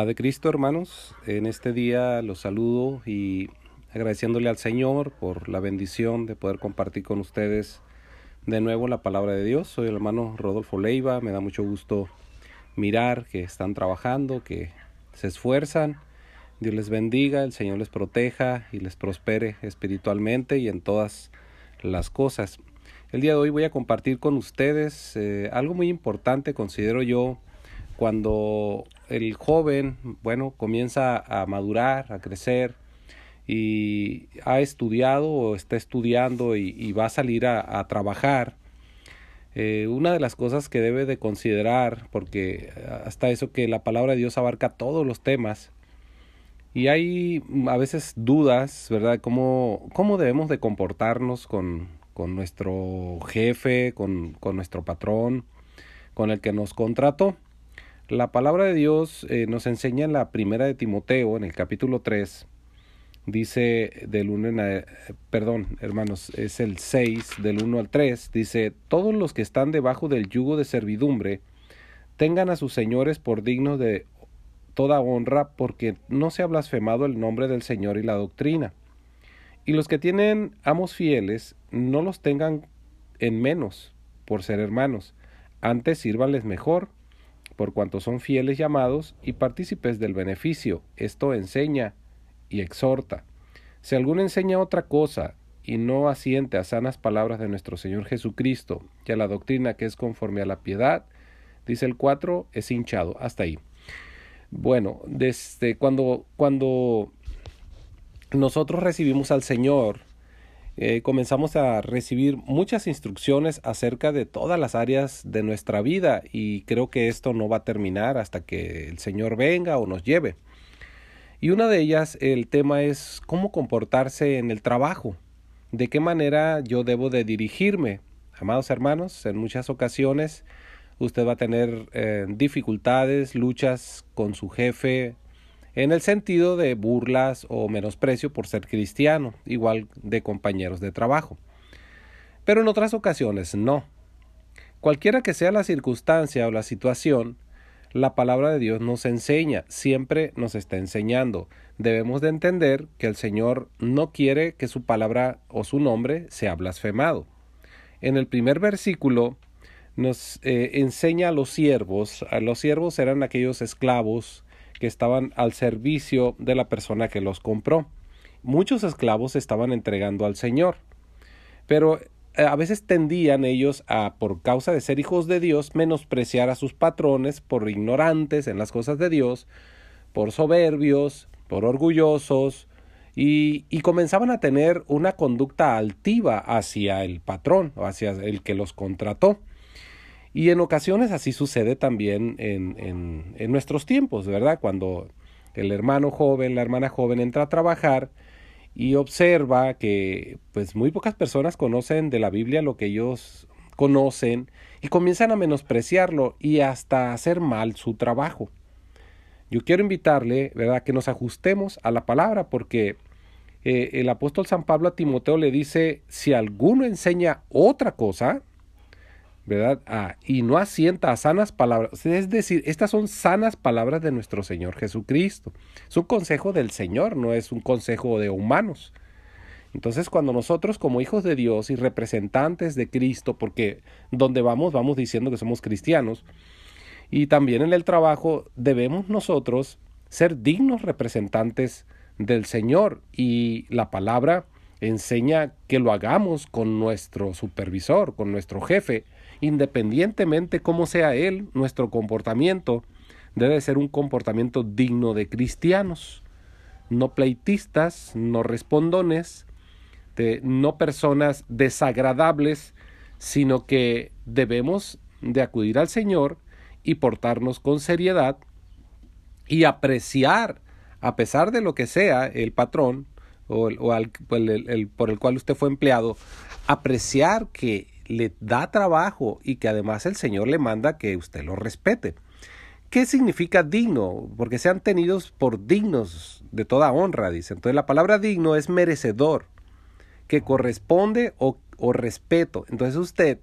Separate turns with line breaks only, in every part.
Padre Cristo, hermanos, en este día los saludo y agradeciéndole al Señor por la bendición de poder compartir con ustedes de nuevo la palabra de Dios. Soy el hermano Rodolfo Leiva, me da mucho gusto mirar que están trabajando, que se esfuerzan. Dios les bendiga, el Señor les proteja y les prospere espiritualmente y en todas las cosas. El día de hoy voy a compartir con ustedes eh, algo muy importante, considero yo, cuando el joven, bueno, comienza a madurar, a crecer y ha estudiado o está estudiando y, va a salir a, trabajar, eh, una de las cosas que debe de considerar, porque hasta eso que la palabra de Dios abarca todos los temas, y hay a veces dudas, ¿verdad? ¿Cómo, cómo debemos de comportarnos con, con nuestro jefe, con, con nuestro patrón, con el que nos contrató? La palabra de Dios eh, nos enseña en la primera de Timoteo, en el capítulo 3, dice del 1 en, perdón, hermanos, es el 6 del 1 al 3, dice, todos los que están debajo del yugo de servidumbre tengan a sus señores por dignos de toda honra, porque no se ha blasfemado el nombre del Señor y la doctrina. Y los que tienen amos fieles, no los tengan en menos por ser hermanos, antes sírvanles mejor por cuanto son fieles llamados y partícipes del beneficio. Esto enseña y exhorta. Si alguno enseña otra cosa y no asiente a sanas palabras de nuestro Señor Jesucristo y a la doctrina que es conforme a la piedad, dice el 4, es hinchado. Hasta ahí. Bueno, desde cuando, cuando nosotros recibimos al Señor, eh, comenzamos a recibir muchas instrucciones acerca de todas las áreas de nuestra vida y creo que esto no va a terminar hasta que el Señor venga o nos lleve. Y una de ellas, el tema es cómo comportarse en el trabajo, de qué manera yo debo de dirigirme. Amados hermanos, en muchas ocasiones usted va a tener eh, dificultades, luchas con su jefe, en el sentido de burlas o menosprecio por ser cristiano, igual de compañeros de trabajo. Pero en otras ocasiones no. Cualquiera que sea la circunstancia o la situación, la palabra de Dios nos enseña, siempre nos está enseñando. Debemos de entender que el Señor no quiere que su palabra o su nombre sea blasfemado. En el primer versículo nos eh, enseña a los siervos, a los siervos eran aquellos esclavos que estaban al servicio de la persona que los compró. Muchos esclavos estaban entregando al Señor, pero eh, a veces tendían ellos a, por causa de ser hijos de Dios, menospreciar a sus patrones por ignorantes en las cosas de Dios, por soberbios, por orgullosos, y, y, comenzaban a tener una conducta altiva hacia el patrón o hacia el que los contrató. Y en ocasiones así sucede también en, en, en nuestros tiempos, ¿verdad? Cuando el hermano joven, la hermana joven entra a trabajar y observa que pues muy pocas personas conocen de la Biblia lo que ellos conocen y comienzan a menospreciarlo y hasta hacer mal su trabajo. Yo quiero invitarle, ¿verdad?, que nos ajustemos a la palabra porque eh, el apóstol San Pablo a Timoteo le dice, si alguno enseña otra cosa, ¿verdad? Ah, y no asienta a sanas palabras. Es decir, estas son sanas palabras de nuestro Señor Jesucristo. Es un consejo del Señor, no es un consejo de humanos. Entonces, cuando nosotros como hijos de Dios y representantes de Cristo, porque donde vamos, vamos diciendo que somos cristianos, y también en el trabajo debemos nosotros ser dignos representantes del Señor. Y la palabra enseña que lo hagamos con nuestro supervisor, con nuestro jefe, independientemente cómo sea él, nuestro comportamiento debe ser un comportamiento digno de cristianos, no pleitistas, no respondones, de, no personas desagradables, sino que debemos de acudir al Señor y portarnos con seriedad y apreciar, a pesar de lo que sea el patrón o, el, por el cual usted fue empleado, apreciar que le da trabajo y que además el Señor le manda que usted lo respete. ¿Qué significa digno? Porque sean tenidos por dignos de toda honra, dice. Entonces la palabra digno es merecedor, que corresponde o, o respeto. Entonces usted,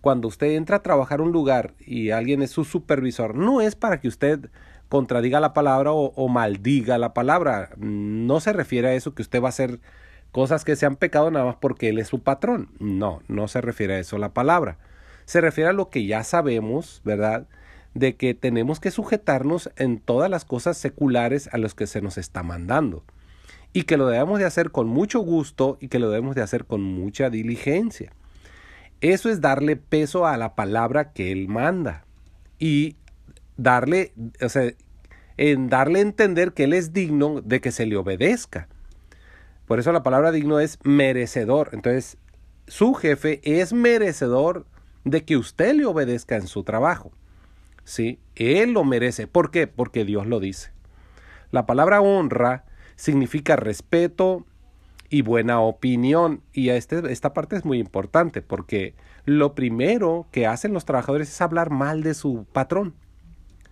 cuando usted entra a trabajar un lugar y alguien es su supervisor, no es para que usted contradiga la palabra o, maldiga la palabra. No se refiere a eso que usted va a hacer cosas que sean pecado nada más porque él es su patrón. No, no se refiere a eso la palabra. Se refiere a lo que ya sabemos, ¿verdad? De que tenemos que sujetarnos en todas las cosas seculares a los que se nos está mandando. Y que lo debemos de hacer con mucho gusto y que lo debemos de hacer con mucha diligencia. Eso es darle peso a la palabra que él manda. Y darle, o sea, en darle a entender que Él es digno de que se le obedezca. Por eso la palabra digno es merecedor. Entonces, su jefe es merecedor de que usted le obedezca en su trabajo. ¿Sí? Él lo merece. ¿Por qué? Porque Dios lo dice. La palabra honra significa respeto y buena opinión. Y este, esta parte es muy importante porque lo primero que hacen los trabajadores es hablar mal de su patrón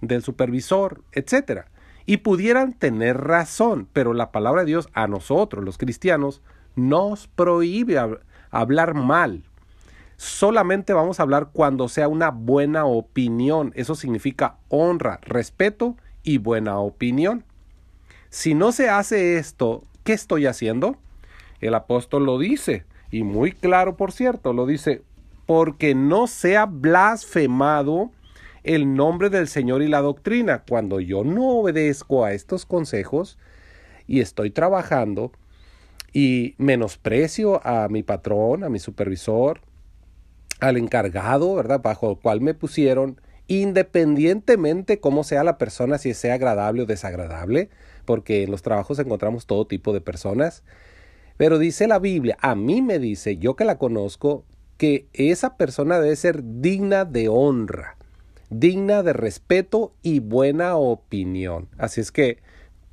del supervisor, etcétera. Y pudieran tener razón, pero la palabra de Dios a nosotros, los cristianos, nos prohíbe hablar mal. Solamente vamos a hablar cuando sea una buena opinión. Eso significa honra, respeto y buena opinión. Si no se hace esto, ¿qué estoy haciendo? El apóstol lo dice, y muy claro, por cierto, lo dice, porque no sea blasfemado el nombre del Señor y la doctrina. Cuando yo no obedezco a estos consejos y estoy trabajando y menosprecio a mi patrón, a mi supervisor, al encargado, ¿verdad? Bajo el cual me pusieron, independientemente cómo sea la persona, si sea agradable o desagradable, porque en los trabajos encontramos todo tipo de personas. Pero dice la Biblia, a mí me dice, yo que la conozco, que esa persona debe ser digna de honra digna de respeto y buena opinión. Así es que,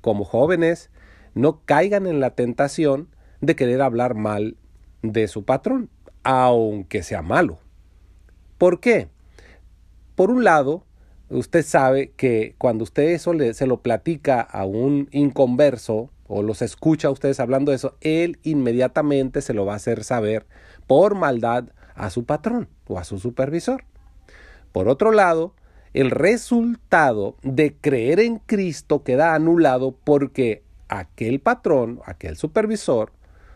como jóvenes, no caigan en la tentación de querer hablar mal de su patrón, aunque sea malo. ¿Por qué? Por un lado, usted sabe que cuando usted eso se lo platica a un inconverso o los escucha a ustedes hablando de eso, él inmediatamente se lo va a hacer saber por maldad a su patrón o a su supervisor. Por otro lado, el resultado de creer en Cristo queda anulado porque aquel patrón, aquel supervisor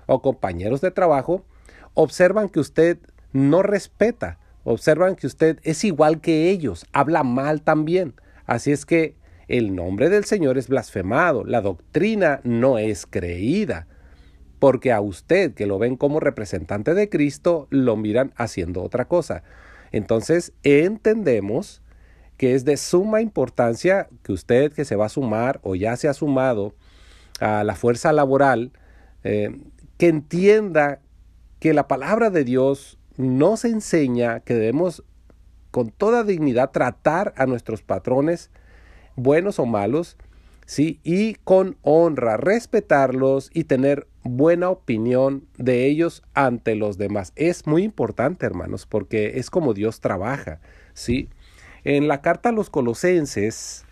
o compañeros de trabajo observan que usted no respeta, observan que usted es igual que ellos, habla mal también. Así es que el nombre del Señor es blasfemado, la doctrina no es creída, porque a usted que lo ven como representante de Cristo, lo miran haciendo otra cosa. Entonces entendemos que es de suma importancia que usted que se va a sumar o ya se ha sumado a la fuerza laboral, eh, que entienda que la palabra de Dios nos enseña que debemos con toda dignidad tratar a nuestros patrones, buenos o malos, ¿sí? y con honra, respetarlos y tener buena opinión de ellos ante los demás. Es muy importante, hermanos, porque es como Dios trabaja, ¿sí? En la carta a los colosenses,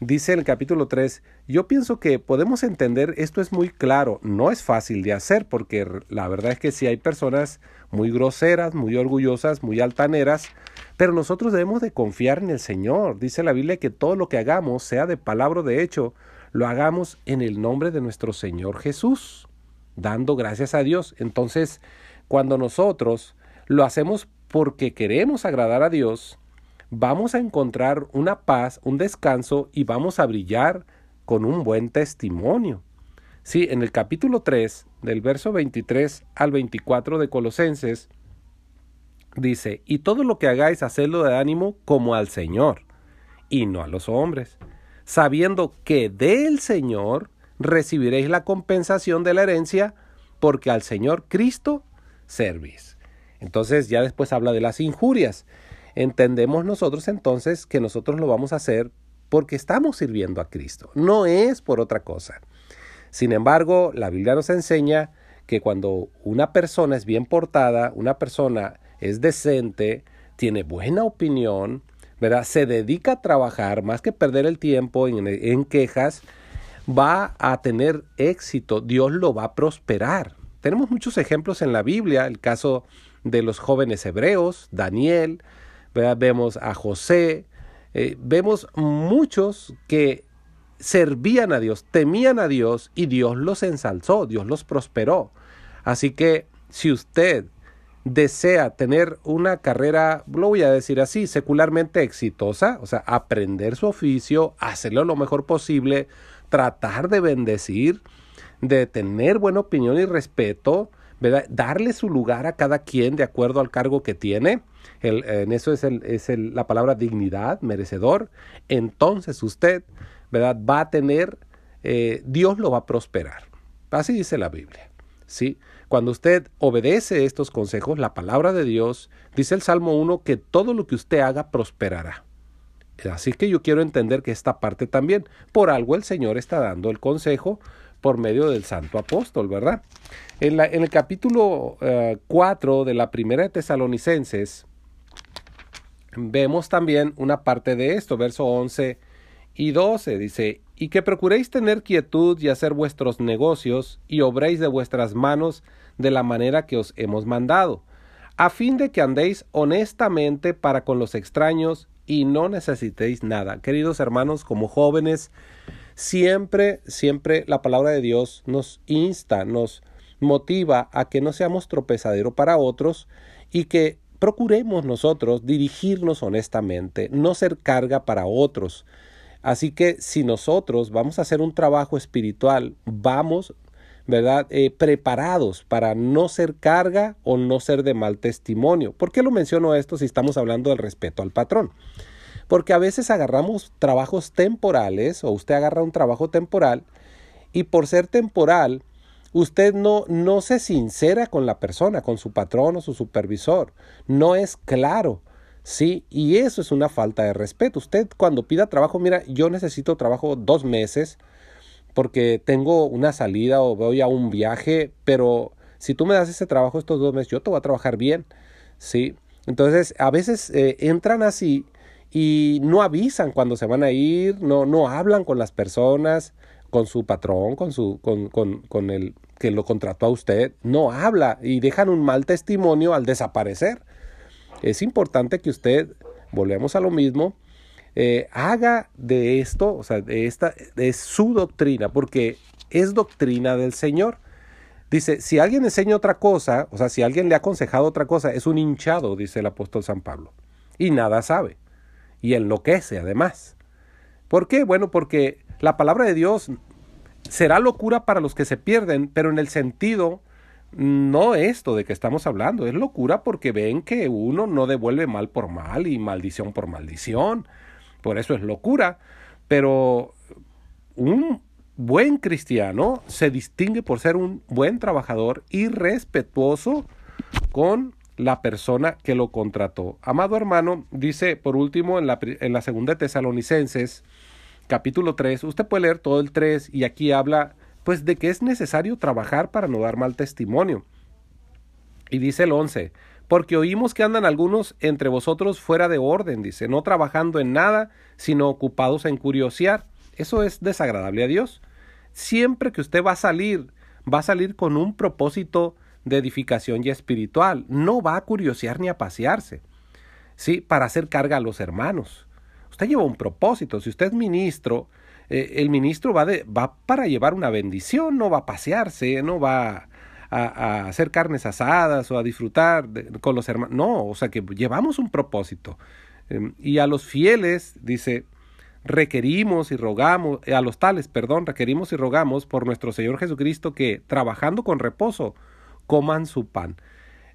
dice el capítulo 3, yo pienso que podemos entender, esto es muy claro, no es fácil de hacer, porque la verdad es que si hay personas muy groseras, muy orgullosas, muy altaneras, pero nosotros debemos de confiar en el Señor. Dice la Biblia que todo lo que hagamos, sea de palabra o de hecho, lo hagamos en el nombre de nuestro Señor Jesús dando gracias a Dios. Entonces, cuando nosotros lo hacemos porque queremos agradar a Dios, vamos a encontrar una paz, un descanso y vamos a brillar con un buen testimonio. Sí, en el capítulo 3, del verso 23 al 24 de Colosenses, dice, y todo lo que hagáis, hacedlo de ánimo como al Señor, y no a los hombres, sabiendo que del Señor recibiréis la compensación de la herencia, porque al Señor Cristo servís. Entonces ya después habla de las injurias. Entendemos nosotros entonces que nosotros lo vamos a hacer porque estamos sirviendo a Cristo, no es por otra cosa. Sin embargo, la Biblia nos enseña que cuando una persona es bien portada, una persona es decente, tiene buena opinión, ¿verdad? Se dedica a trabajar más que perder el tiempo en, quejas, va a tener éxito, Dios lo va a prosperar. Tenemos muchos ejemplos en la Biblia, el caso de los jóvenes hebreos, Daniel, vemos a José, eh, vemos muchos que servían a Dios, temían a Dios y Dios los ensalzó, Dios los prosperó. Así que si usted desea tener una carrera, lo voy a decir así, secularmente exitosa, o sea, aprender su oficio, hacerlo lo mejor posible, tratar de bendecir, de tener buena opinión y respeto, darle su lugar a cada quien de acuerdo al cargo que tiene. en eso es, el, es la palabra dignidad, merecedor. Entonces usted ¿verdad? va a tener, eh, Dios lo va a prosperar. Así dice la Biblia. ¿sí? Cuando usted obedece estos consejos, la palabra de Dios, dice el Salmo 1, que todo lo que usted haga prosperará. Así que yo quiero entender que esta parte también, por algo el Señor está dando el consejo por medio del santo apóstol, ¿verdad? En, la, en el capítulo 4 eh, de la primera de Tesalonicenses, vemos también una parte de esto, verso 11 y 12, dice, y que procuréis tener quietud y hacer vuestros negocios y obréis de vuestras manos de la manera que os hemos mandado, a fin de que andéis honestamente para con los extraños y no necesitéis nada. Queridos hermanos, como jóvenes, siempre, siempre la palabra de Dios nos insta, nos motiva a que no seamos tropezadero para otros y que procuremos nosotros dirigirnos honestamente, no ser carga para otros. Así que si nosotros vamos a hacer un trabajo espiritual, vamos ¿verdad? Eh, preparados para no ser carga o no ser de mal testimonio. ¿Por qué lo menciono esto si estamos hablando del respeto al patrón? Porque a veces agarramos trabajos temporales o usted agarra un trabajo temporal y por ser temporal, usted no, no se sincera con la persona, con su patrón o su supervisor. No es claro. Sí, y eso es una falta de respeto. Usted cuando pida trabajo, mira, yo necesito trabajo dos meses, porque tengo una salida o voy a un viaje, pero si tú me das ese trabajo estos dos meses, yo te voy a trabajar bien, ¿sí? Entonces, a veces eh, entran así y no avisan cuando se van a ir, no, no hablan con las personas, con su patrón, con, su, con, con, con el que lo contrató a usted, no habla y dejan un mal testimonio al desaparecer. Es importante que usted, volvemos a lo mismo, eh, haga de esto, o sea, de esta, de su doctrina, porque es doctrina del Señor. Dice, si alguien enseña otra cosa, o sea, si alguien le ha aconsejado otra cosa, es un hinchado, dice el apóstol San Pablo, y nada sabe, y enloquece además. ¿Por qué? Bueno, porque la palabra de Dios será locura para los que se pierden, pero en el sentido no esto de que estamos hablando, es locura porque ven que uno no devuelve mal por mal y maldición por maldición por eso es locura, pero un buen cristiano se distingue por ser un buen trabajador y respetuoso con la persona que lo contrató. Amado hermano, dice por último en la, en la segunda Tesalonicenses, capítulo 3, usted puede leer todo el 3 y aquí habla pues de que es necesario trabajar para no dar mal testimonio. Y dice el 11, porque oímos que andan algunos entre vosotros fuera de orden, dice, no trabajando en nada, sino ocupados en curiosear. Eso es desagradable a Dios. Siempre que usted va a salir, va a salir con un propósito de edificación y espiritual. No va a curiosear ni a pasearse, ¿sí? Para hacer carga a los hermanos. Usted lleva un propósito. Si usted es ministro, eh, el ministro va, de, va para llevar una bendición, no va a pasearse, no va a, hacer carnes asadas o a disfrutar con los hermanos. No, o sea que llevamos un propósito. Em, y a los fieles, dice, requerimos y rogamos, a los tales, perdón, requerimos y rogamos por nuestro Señor Jesucristo que trabajando con reposo coman su pan.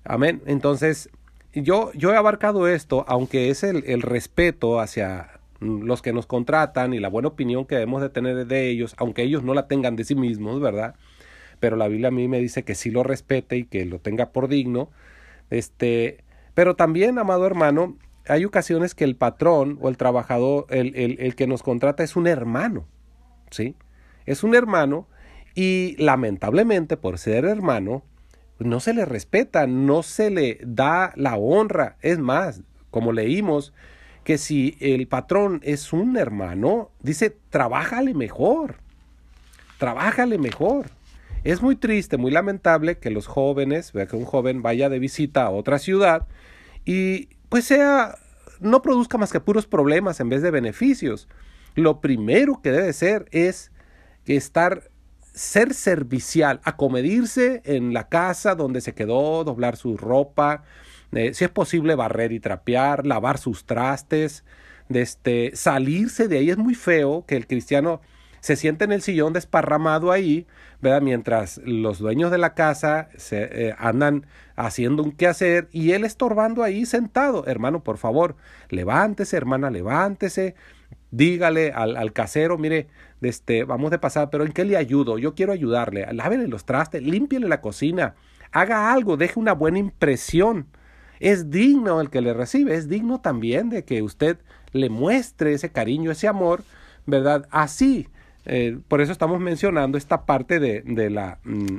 Amén. Entonces, yo, yo he abarcado esto, aunque es el, el respeto hacia los que nos contratan y la buena opinión que debemos de tener de ellos, aunque ellos no la tengan de sí mismos, ¿verdad? pero la Biblia a mí me dice que sí lo respete y que lo tenga por digno. Este, pero también, amado hermano, hay ocasiones que el patrón o el trabajador, el, el, el que nos contrata es un hermano, ¿sí? Es un hermano y lamentablemente por ser hermano, no se le respeta, no se le da la honra. Es más, como leímos, que si el patrón es un hermano, dice, trabájale mejor, trabájale mejor. Es muy triste, muy lamentable que los jóvenes, vea que un joven vaya de visita a otra ciudad y pues sea no produzca más que puros problemas en vez de beneficios. Lo primero que debe ser es estar ser servicial, acomedirse en la casa donde se quedó, doblar su ropa, si es posible barrer y trapear, lavar sus trastes, de este, salirse de ahí. Es muy feo que el cristiano se siente en el sillón desparramado ahí, ¿verdad? Mientras los dueños de la casa se eh, andan haciendo un quehacer y él estorbando ahí sentado. Hermano, por favor, levántese, hermana, levántese. Dígale al, casero, mire, este, vamos de pasar, pero ¿en qué le ayudo? Yo quiero ayudarle. Lávele los trastes, límpiele la cocina, haga algo, deje una buena impresión. Es digno el que le recibe, es digno también de que usted le muestre ese cariño, ese amor, ¿verdad? Así. Eh, por eso estamos mencionando esta parte de, de la mm,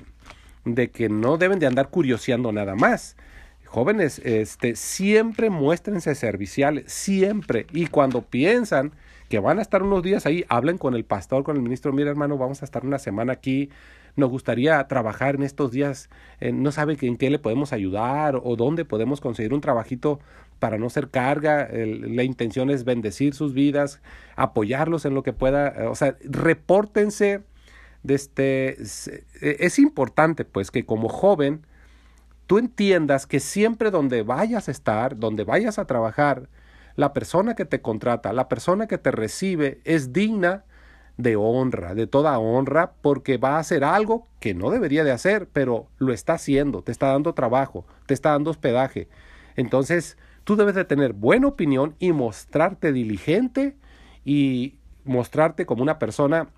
de que no deben de andar curioseando nada más. Jóvenes, este, siempre muéstrense serviciales, siempre. Y cuando piensan que van a estar unos días ahí, hablen con el pastor, con el ministro, mira hermano, vamos a estar una semana aquí, nos gustaría trabajar en estos días, eh, no sabe en qué le podemos ayudar o dónde podemos conseguir un trabajito para no ser carga, la intención es bendecir sus vidas, apoyarlos en lo que pueda, o sea, repórtense, este, es importante pues que como joven tú entiendas que siempre donde vayas a estar, donde vayas a trabajar, la persona que te contrata, la persona que te recibe es digna de honra, de toda honra, porque va a hacer algo que no debería de hacer, pero lo está haciendo, te está dando trabajo, te está dando hospedaje. Entonces, tú debes de tener buena opinión y mostrarte diligente y mostrarte como una persona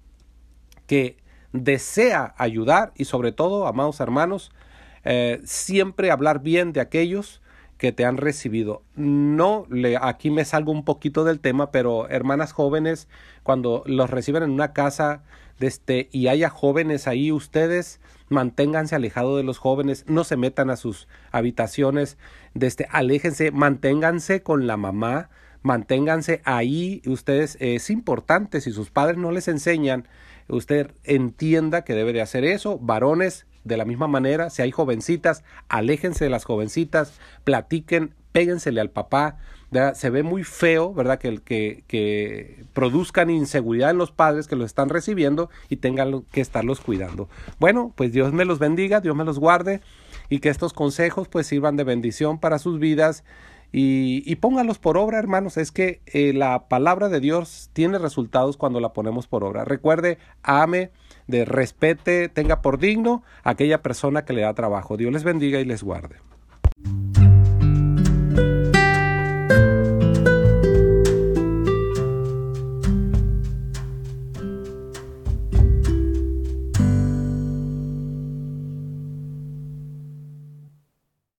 que desea ayudar y sobre todo, amados hermanos, eh, siempre hablar bien de aquellos que te han recibido. No, le, aquí me salgo un poquito del tema, pero hermanas jóvenes, cuando los reciben en una casa este, y haya jóvenes ahí, ustedes manténganse alejados de los jóvenes, no se metan a sus habitaciones, este, aléjense, manténganse con la mamá, manténganse ahí, ustedes, es importante, si sus padres no les enseñan, usted entienda que debe de hacer eso, varones, de la misma manera, si hay jovencitas, aléjense de las jovencitas, platiquen, péguensele al papá. Se ve muy feo, ¿verdad? Que, que, que produzcan inseguridad en los padres que los están recibiendo y tengan que estarlos cuidando. Bueno, pues Dios me los bendiga, Dios me los guarde y que estos consejos pues sirvan de bendición para sus vidas y, y pónganlos por obra, hermanos. Es que eh, la palabra de Dios tiene resultados cuando la ponemos por obra. Recuerde, ame de respete, tenga por digno a aquella persona que le da trabajo. Dios les bendiga y les guarde.